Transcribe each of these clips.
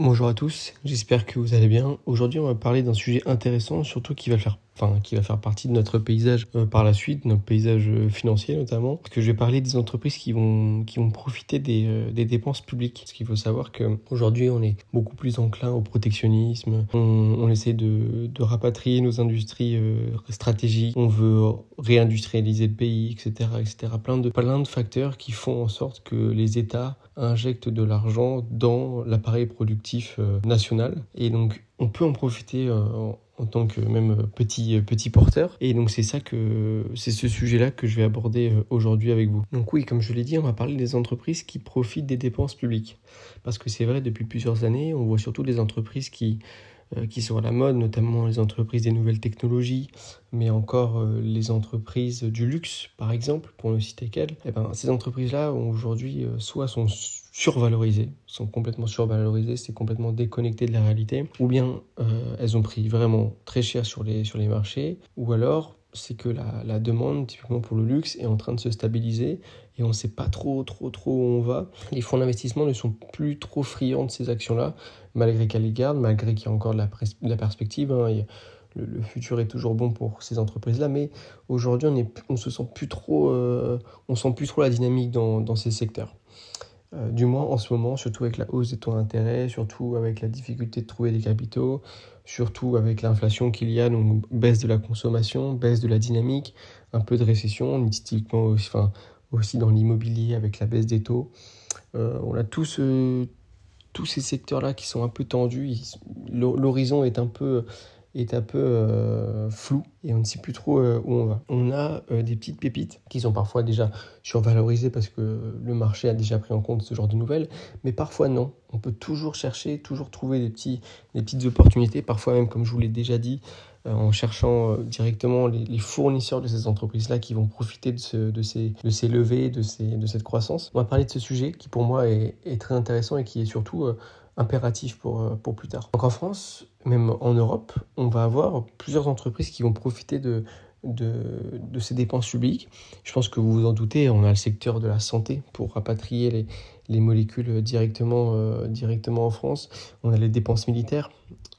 Bonjour à tous, j'espère que vous allez bien. Aujourd'hui, on va parler d'un sujet intéressant, surtout qui va faire, enfin, qui va faire partie de notre paysage euh, par la suite, notre paysage euh, financier notamment. Parce que je vais parler des entreprises qui vont, qui vont profiter des, euh, des dépenses publiques. Parce qu'il faut savoir qu'aujourd'hui, on est beaucoup plus enclin au protectionnisme. On, essaie de, de, rapatrier nos industries stratégiques. On veut réindustrialiser le pays, etc., etc. Plein de, plein de facteurs qui font en sorte que les États injectent de l'argent dans l'appareil productif national. Et donc, on peut en profiter en, tant que même petit, petit porteur. Et donc, c'est ça que, c'est ce sujet-là que je vais aborder euh, aujourd'hui avec vous. Donc, oui, comme je l'ai dit, on va parler des entreprises qui profitent des dépenses publiques. Parce que c'est vrai, depuis plusieurs années, on voit surtout des entreprises qui qui sont à la mode, notamment les entreprises des nouvelles technologies, mais encore les entreprises du luxe, par exemple, pour ne citer qu'elles. Eh ben, ces entreprises-là, aujourd'hui, soit sont survalorisées, sont complètement survalorisées, c'est complètement déconnecté de la réalité, ou bien euh, elles ont pris vraiment très cher sur les, sur les marchés, ou alors c'est que la, la, demande, typiquement pour le luxe, est en train de se stabiliser et on ne sait pas trop, trop, trop où on va. Les fonds d'investissement ne sont plus trop friands de ces actions-là, malgré qu'elles les gardent, malgré qu'il y a encore de la, la perspective. Hein, le, futur est toujours bon pour ces entreprises-là, mais aujourd'hui, on, on se sent plus trop, euh, on sent plus trop la dynamique dans, dans ces secteurs. Euh, du moins en ce moment, surtout avec la hausse des taux d'intérêt, surtout avec la difficulté de trouver des capitaux, surtout avec l'inflation qu'il y a, donc baisse de la consommation, baisse de la dynamique, un peu de récession, typiquement aussi, aussi dans l'immobilier avec la baisse des taux. Euh, on a tous, tous ces secteurs-là qui sont un peu tendus, l'horizon est un peu est un peu euh, flou et on ne sait plus trop euh, où on va. On a euh, des petites pépites qui sont parfois déjà survalorisées parce que le marché a déjà pris en compte ce genre de nouvelles, mais parfois non. On peut toujours chercher, toujours trouver des, petits, des petites opportunités, parfois même comme je vous l'ai déjà dit, en cherchant directement les, fournisseurs de ces entreprises-là qui vont profiter de, ce, de, ces, levées, de, cette croissance. On va parler de ce sujet qui pour moi est, très intéressant et qui est surtout impératif pour plus tard. Donc en France, même en Europe, on va avoir plusieurs entreprises qui vont profiter de, de, ces dépenses publiques. Je pense que vous vous en doutez, on a le secteur de la santé pour rapatrier les, les molécules directement, euh, directement en France. On a les dépenses militaires.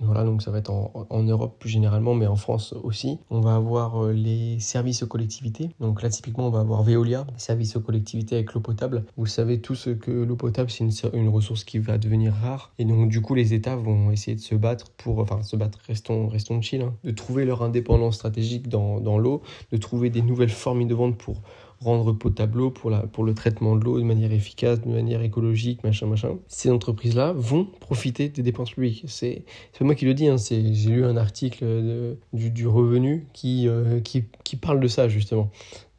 Voilà, donc ça va être en, en Europe plus généralement, mais en France aussi. On va avoir euh, les services aux collectivités. Donc là, typiquement, on va avoir Veolia, services aux collectivités avec l'eau potable. Vous savez tous que l'eau potable, c'est une, ressource qui va devenir rare. Et donc, du coup, les États vont essayer de se battre pour, enfin, se battre, restons, restons chill, hein, de trouver leur indépendance stratégique dans, dans l'eau, de trouver des nouvelles formes innovantes pour rendre potable l'eau pour, pour le traitement de l'eau de manière efficace, de manière écologique, machin, machin. Ces entreprises-là vont profiter des dépenses publiques. C'est pas moi qui le dis, hein, j'ai lu un article du, revenu euh, qui parle de ça justement.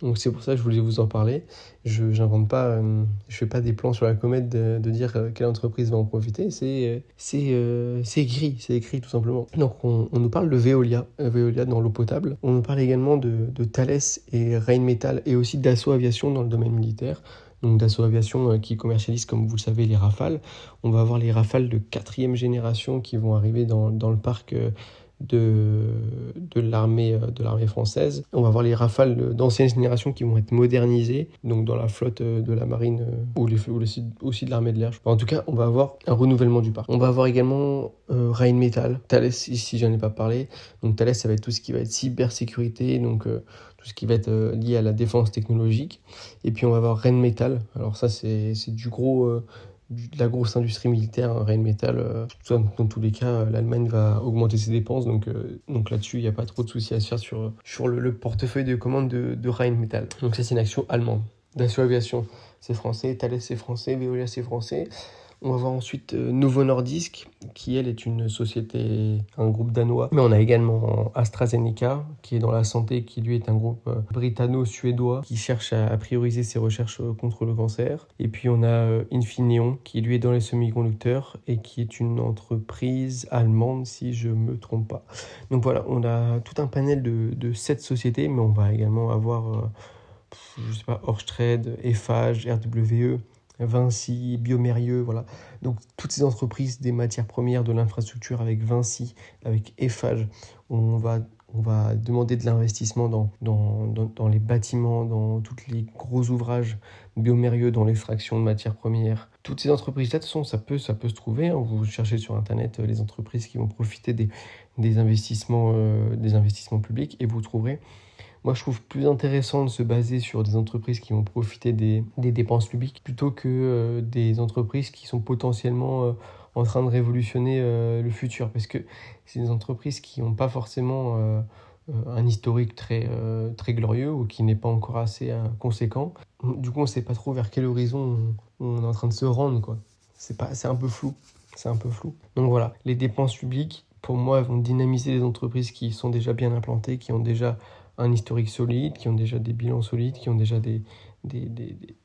Donc c'est pour ça que je voulais vous en parler. Je n'invente pas, euh, je fais pas des plans sur la comète de, dire euh, quelle entreprise va en profiter. C'est euh, c'est c'est écrit, c'est écrit tout simplement. Donc on, on, nous parle de Veolia, Veolia dans l'eau potable. On nous parle également de, de Thales et Rheinmetall et aussi d'Assaut Aviation dans le domaine militaire. Donc Dassault Aviation qui commercialise, comme vous le savez, les Rafales. On va avoir les Rafales de quatrième génération qui vont arriver dans, dans le parc de, euh, de l'armée française. On va voir les rafales d'ancienne génération qui vont être modernisées, donc dans la flotte euh, de la marine euh, ou, les, ou aussi de l'armée de l'air. En tout cas, on va avoir un renouvellement du parc. On va avoir également euh, Rheinmetall, Thales, ici j'en ai pas parlé. Donc Thales, ça va être tout ce qui va être cybersécurité, donc tout ce qui va être lié à la défense technologique. Et puis on va avoir Rheinmetall. Alors ça, c'est du gros de la grosse industrie militaire, Rheinmetall. Euh, dans tous les cas, euh, l'Allemagne va augmenter ses dépenses, donc, euh, donc là-dessus, il n'y a pas trop de soucis à se faire sur, le, portefeuille de commande de, de Rheinmetall. Donc ça, c'est une action allemande. Dassault Aviation, c'est français, Thales, c'est français, Veolia, c'est français. On va voir ensuite euh, Novo Nordisk, qui elle est une société, un groupe danois. Mais on a également AstraZeneca, qui est dans la santé, qui lui est un groupe euh, britanno-suédois, qui cherche à, prioriser ses recherches euh, contre le cancer. Et puis on a Infineon, qui lui est dans les semi-conducteurs et qui est une entreprise allemande, si je me trompe pas. Donc voilà, on a tout un panel de, de sociétés, mais on va également avoir, je sais pas, Orsted, Eiffage, RWE. Vinci, Biomérieux, voilà. Donc toutes ces entreprises des matières premières, de l'infrastructure avec Vinci, avec Eiffage, on va, on va demander de l'investissement dans, dans, dans, les bâtiments, dans tous les gros ouvrages biomérieux, dans l'extraction de matières premières. Toutes ces entreprises-là, de toute façon, ça peut, ça peut se trouver. Hein. Vous cherchez sur Internet euh, les entreprises qui vont profiter des, investissements, euh, des investissements publics et vous trouverez. Moi, je trouve plus intéressant de se baser sur des entreprises qui vont profiter des, dépenses publiques plutôt que euh, des entreprises qui sont potentiellement en train de révolutionner le futur. Parce que c'est des entreprises qui n'ont pas forcément euh, un historique très, euh, très glorieux ou qui n'est pas encore assez euh, conséquent. Du coup, on ne sait pas trop vers quel horizon on, est en train de se rendre. Quoi. C'est, c'est un peu flou. C'est un peu flou. Donc voilà, les dépenses publiques, pour moi, vont dynamiser les entreprises qui sont déjà bien implantées, qui ont déjà un historique solide, qui ont déjà des bilans solides, qui ont déjà des, des,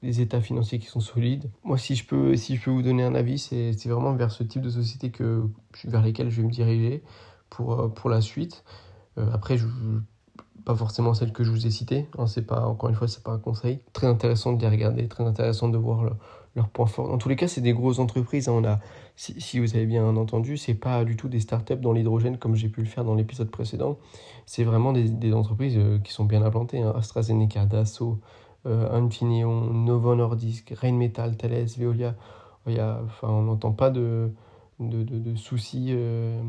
des, états financiers qui sont solides. Moi, si je peux, si je peux vous donner un avis, c'est, vraiment vers ce type de société que, vers lesquelles je vais me diriger pour, pour la suite. Euh, après, pas forcément celle que je vous ai citée. Hein, pas, encore une fois, c'est pas un conseil. Très intéressant de les regarder, très intéressant de voir leurs points forts. En tous les cas, c'est des grosses entreprises. Hein. On a, si, vous avez bien entendu, c'est pas du tout des startups dans l'hydrogène comme j'ai pu le faire dans l'épisode précédent. C'est vraiment des, entreprises euh, qui sont bien implantées. Hein. AstraZeneca, Dassault, euh, Infineon, Novo Nordisk, Rheinmetall, Thales, Veolia. Y a, enfin, on n'entend pas de, de, de, soucis. Euh,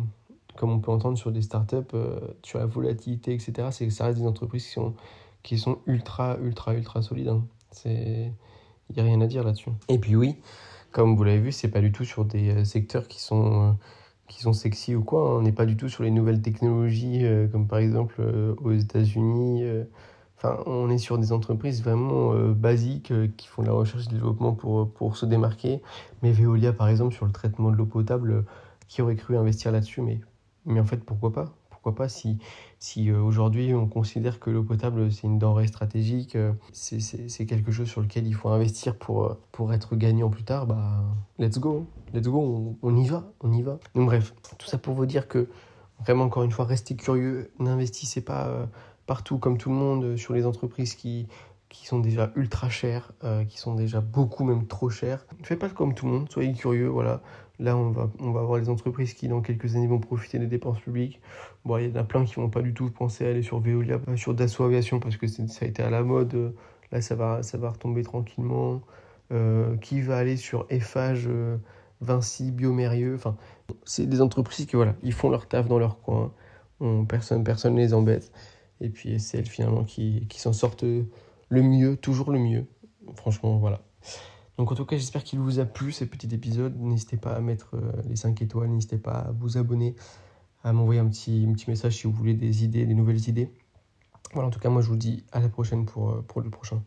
comme on peut entendre sur des startups, euh, sur la volatilité, etc., c'est ça reste des entreprises qui sont, qui sont ultra, ultra, ultra solides. Hein. Il n'y a rien à dire là-dessus. Et puis oui, comme vous l'avez vu, c'est pas du tout sur des euh, secteurs qui sont, euh, qui sont sexy ou quoi. Hein. On n'est pas du tout sur les nouvelles technologies, comme par exemple aux États-Unis. Enfin, on est sur des entreprises vraiment basiques qui font de la recherche et développement pour, pour se démarquer. Mais Veolia, par exemple, sur le traitement de l'eau potable, qui aurait cru investir là-dessus Mais mais en fait, pourquoi pas? Pourquoi pas si, si euh, aujourd'hui on considère que l'eau potable c'est une denrée stratégique, euh, c'est quelque chose sur lequel il faut investir pour, euh, pour être gagnant plus tard, bah let's go, let's go, on, y va, on y va. Donc bref, tout ça pour vous dire que vraiment encore une fois, restez curieux, n'investissez pas partout comme tout le monde sur les entreprises qui, qui sont déjà ultra chères, qui sont déjà beaucoup même trop chères. Ne faites pas comme tout le monde, soyez curieux, voilà. Là, on va, on va avoir les entreprises qui, dans quelques années, vont profiter des dépenses publiques. Bon, il y en a plein qui vont pas du tout penser à aller sur Veolia, sur Dassault Aviation, parce que ça a été à la mode. Là, ça va, ça va retomber tranquillement. Euh, qui va aller sur Eiffage, euh, Vinci, Biomérieux? Enfin, c'est des entreprises qui, voilà, ils font leur taf dans leur coin. On, personne personne ne les embête. Et puis, c'est elles, finalement, qui, qui s'en sortent le mieux, toujours le mieux. Franchement, voilà. Donc en tout cas, j'espère qu'il vous a plu ce petit épisode. N'hésitez pas à mettre euh, les 5 étoiles, n'hésitez pas à vous abonner, à m'envoyer un petit, petit message si vous voulez des idées, des nouvelles idées. Voilà, en tout cas, moi je vous dis à la prochaine pour, euh, pour le prochain.